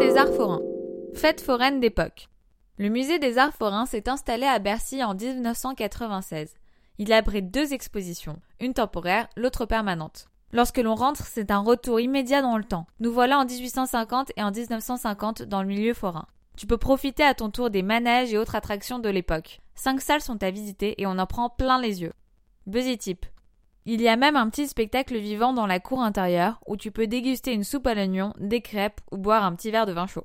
des Arts Forains. Fête foraine d'époque. Le musée des Arts Forains s'est installé à Bercy en 1996. Il abrite deux expositions, une temporaire, l'autre permanente. Lorsque l'on rentre, c'est un retour immédiat dans le temps. Nous voilà en 1850 et en 1950 dans le milieu forain. Tu peux profiter à ton tour des manèges et autres attractions de l'époque. Cinq salles sont à visiter et on en prend plein les yeux. Busy. Il y a même un petit spectacle vivant dans la cour intérieure où tu peux déguster une soupe à l'oignon, des crêpes ou boire un petit verre de vin chaud.